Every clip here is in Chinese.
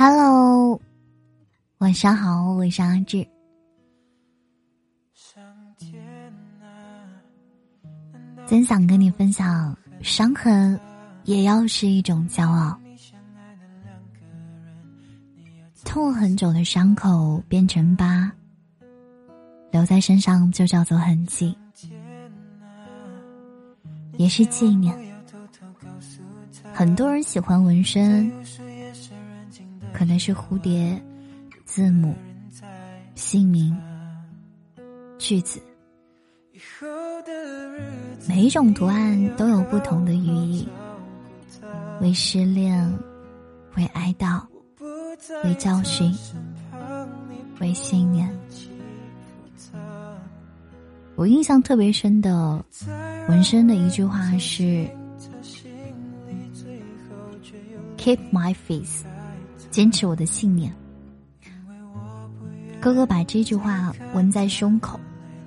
Hello，晚上好，我是阿志。真想跟你分享，伤痕也要是一种骄傲。痛很久的伤口变成疤，留在身上就叫做痕迹，也是纪念。很多人喜欢纹身。可能是蝴蝶、字母、姓名、句子，每一种图案都有不同的寓意，为失恋，为哀悼，为教训，为信念。我印象特别深的纹身的一句话是：“Keep my face。”坚持我的信念。哥哥把这句话纹在胸口，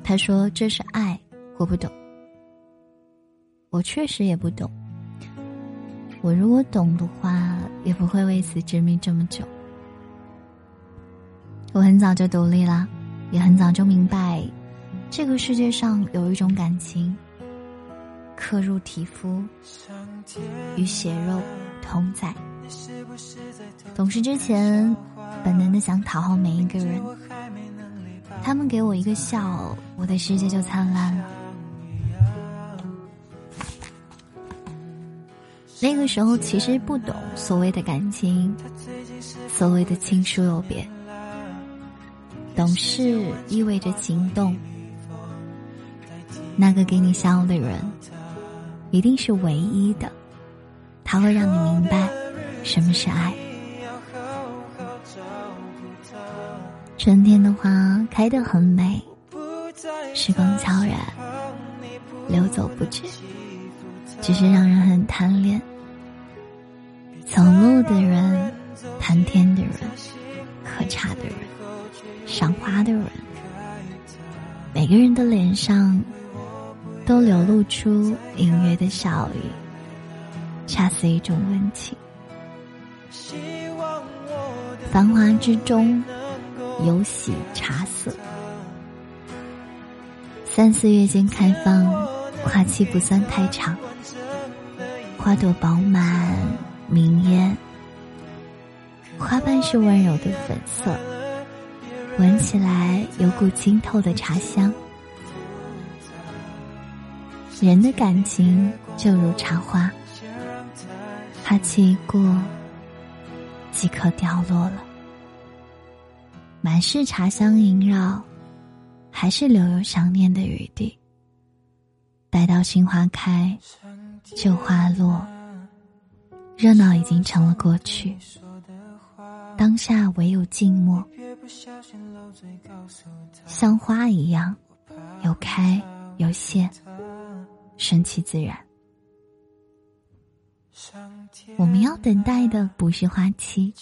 他说：“这是爱。”我不懂，我确实也不懂。我如果懂的话，也不会为此执迷这么久。我很早就独立了，也很早就明白，这个世界上有一种感情，刻入皮肤，与血肉同在。懂事之前，本能的想讨好每一个人。他们给我一个笑，我的世界就灿烂了。那个时候其实不懂所谓的感情，所谓的亲疏有别。懂事意味着行动。那个给你笑的人，一定是唯一的，他会让你明白。什么是爱？春天的花开得很美，时光悄然流走不止，只是让人很贪恋。走路的人，谈天的人，喝茶的人，赏花的人，每个人的脸上都流露出隐约的笑意，恰似一种温情。繁华之中，有喜茶色。三四月间开放，花期不算太长。花朵饱满明艳，花瓣是温柔的粉色，闻起来有股清透的茶香。人的感情就如茶花，花期过。即可掉落了，满是茶香萦绕，还是留有想念的余地。待到新花开，旧花落，热闹已经成了过去。当下唯有静默，像花一样，有开有谢，顺其自然。我们要等待的不是花期，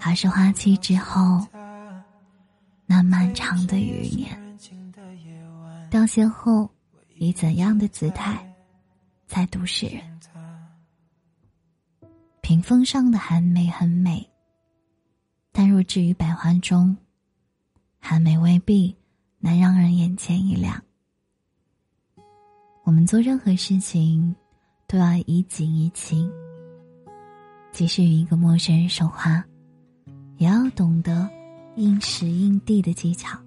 而是花期之后那漫长的余年。凋谢后，以怎样的姿态再度示人？屏风上的寒梅很美，但若置于百花中，寒梅未必能让人眼前一亮。我们做任何事情。都要以景以情，即使与一个陌生人说话，也要懂得应时应地的技巧。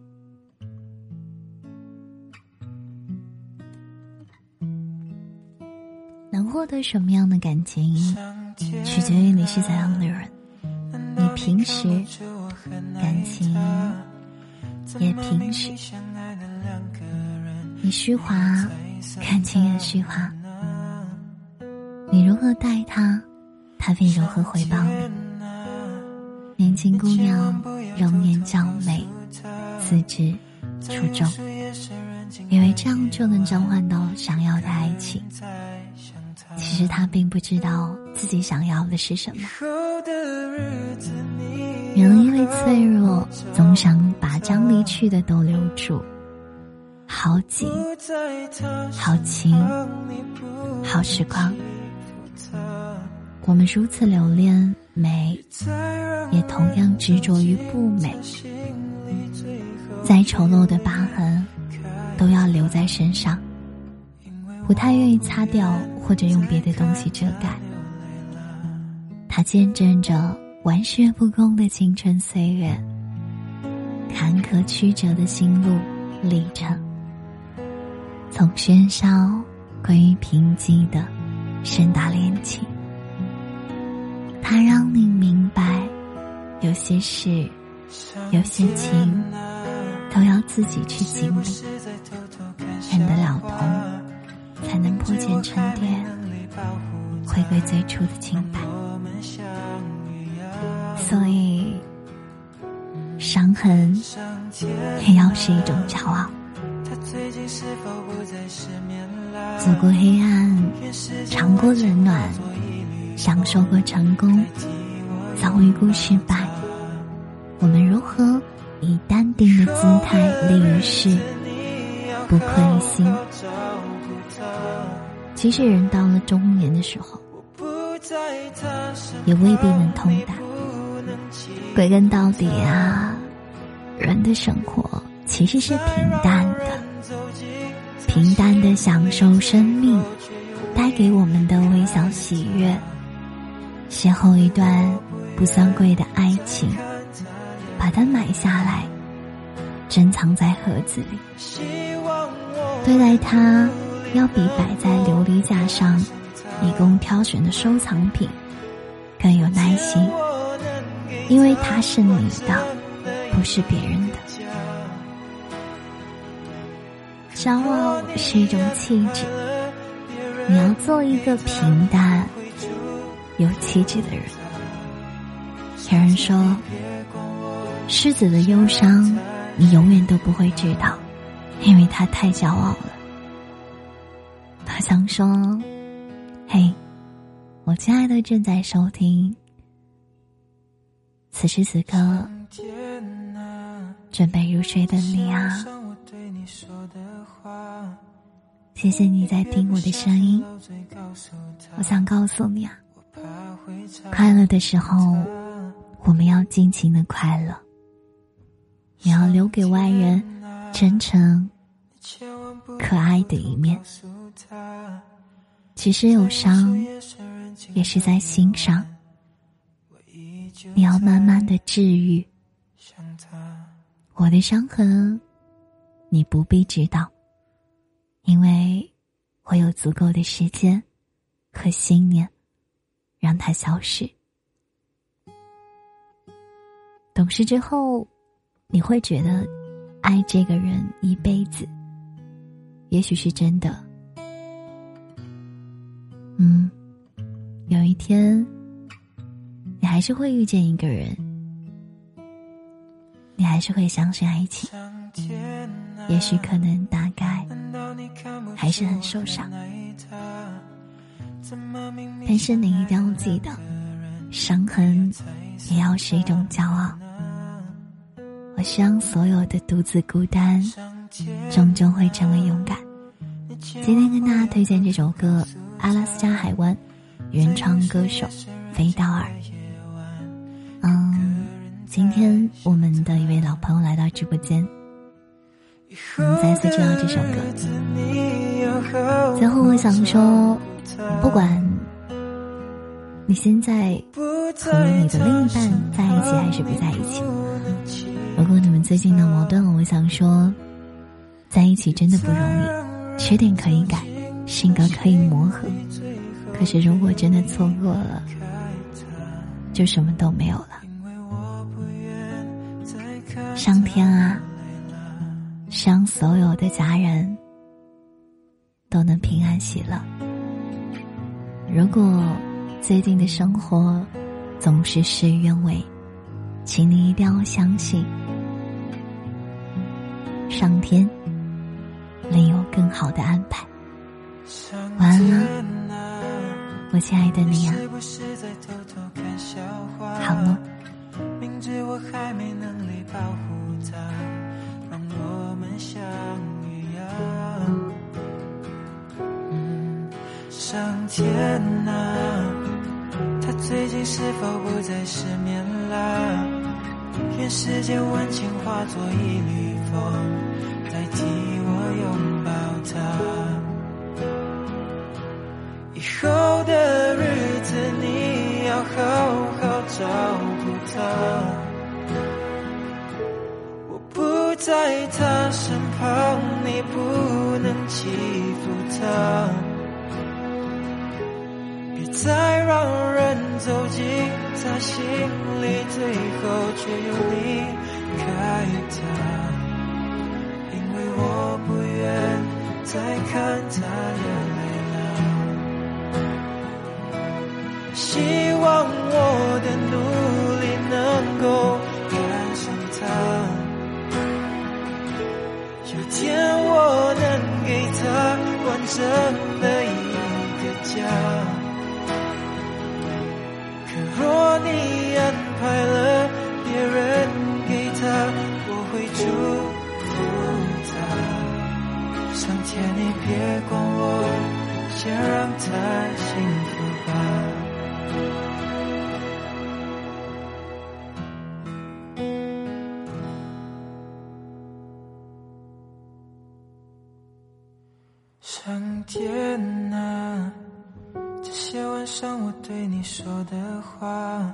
能获得什么样的感情，取决于你是怎样的人。你平时感情也平时，你虚华，感情也虚华。你如何待他，他便如何回报你。年轻姑娘容颜娇美，资质出众，以为这样就能召唤到想要的爱情。其实她并不知道自己想要的是什么。人因为脆弱，总想把将离去的都留住。好景，好情，好时光。我们如此留恋，美，也同样执着于不美。再丑陋的疤痕，都要留在身上，不太愿意擦掉或者用别的东西遮盖。它见证着玩世不恭的青春岁月，坎坷曲折的心路历程，从喧嚣归于平静的盛大恋情。它让你明白，有些事，有些情。都要自己去经历，忍得了痛，才能破茧成蝶，回归最初的清白。所以，伤痕也要是一种骄傲。走过黑暗，尝过冷暖，享受过成功，遭遇过失败，我们如何？以淡定的姿态立于世，不亏心。其实人到了中年的时候，也未必能通达。归根到底啊，人的生活其实是平淡的，平淡的享受生命给我们的微小喜悦，邂逅一段不算贵的爱情。把它买下来，珍藏在盒子里。对待它，要比摆在琉璃架上以供挑选的收藏品更有耐心，因为它是你的，不是别人的。骄傲是一种气质，你要做一个平淡、有气质的人。有人说。狮子的忧伤，你永远都不会知道，因为它太骄傲了。他想说：“嘿，我亲爱的正在收听，此时此刻准备入睡的你啊，谢谢你在听我的声音。我想告诉你啊，快乐的时候，我们要尽情的快乐。”你要留给外人真诚、可爱的一面。其实有伤，也是在心上。你要慢慢的治愈。我的伤痕，你不必知道，因为我有足够的时间和信念，让它消失。懂事之后。你会觉得，爱这个人一辈子，也许是真的。嗯，有一天，你还是会遇见一个人，你还是会相信爱情。也许可能大概还是很受伤，但是你一定要记得，伤痕也要是一种骄傲。我希望所有的独自孤单，终究会成为勇敢。今天跟大家推荐这首歌《阿拉斯加海湾》，原创歌手飞道尔。嗯，今天我们的一位老朋友来到直播间，我们再次听到这首歌。最后我想说，不管你现在和你的另一半在一起还是不在一起。如果你们最近闹矛盾了，我想说，在一起真的不容易，缺点可以改，性格可以磨合，可是如果真的错过了，就什么都没有了。上天啊，伤所有的家人都能平安喜乐。如果最近的生活总是事与愿违，请你一定要相信。上天另有更好的安排。晚安了，我亲爱的你呀，好梦。是否不再失眠了？愿世间温情化作一缕风，代替我拥抱她。以后的日子，你要好好照顾她。我不在他身旁，你不能欺负他。再让走进他心里，最后却又离开他，因为我不愿再看他流泪了。希望我的努力能够赶上他，有天我能给他完整的一个家。快乐别人给他，我会祝福他。上天，你别管我，先让他幸福吧。上天啊！这些晚上我对你说的话，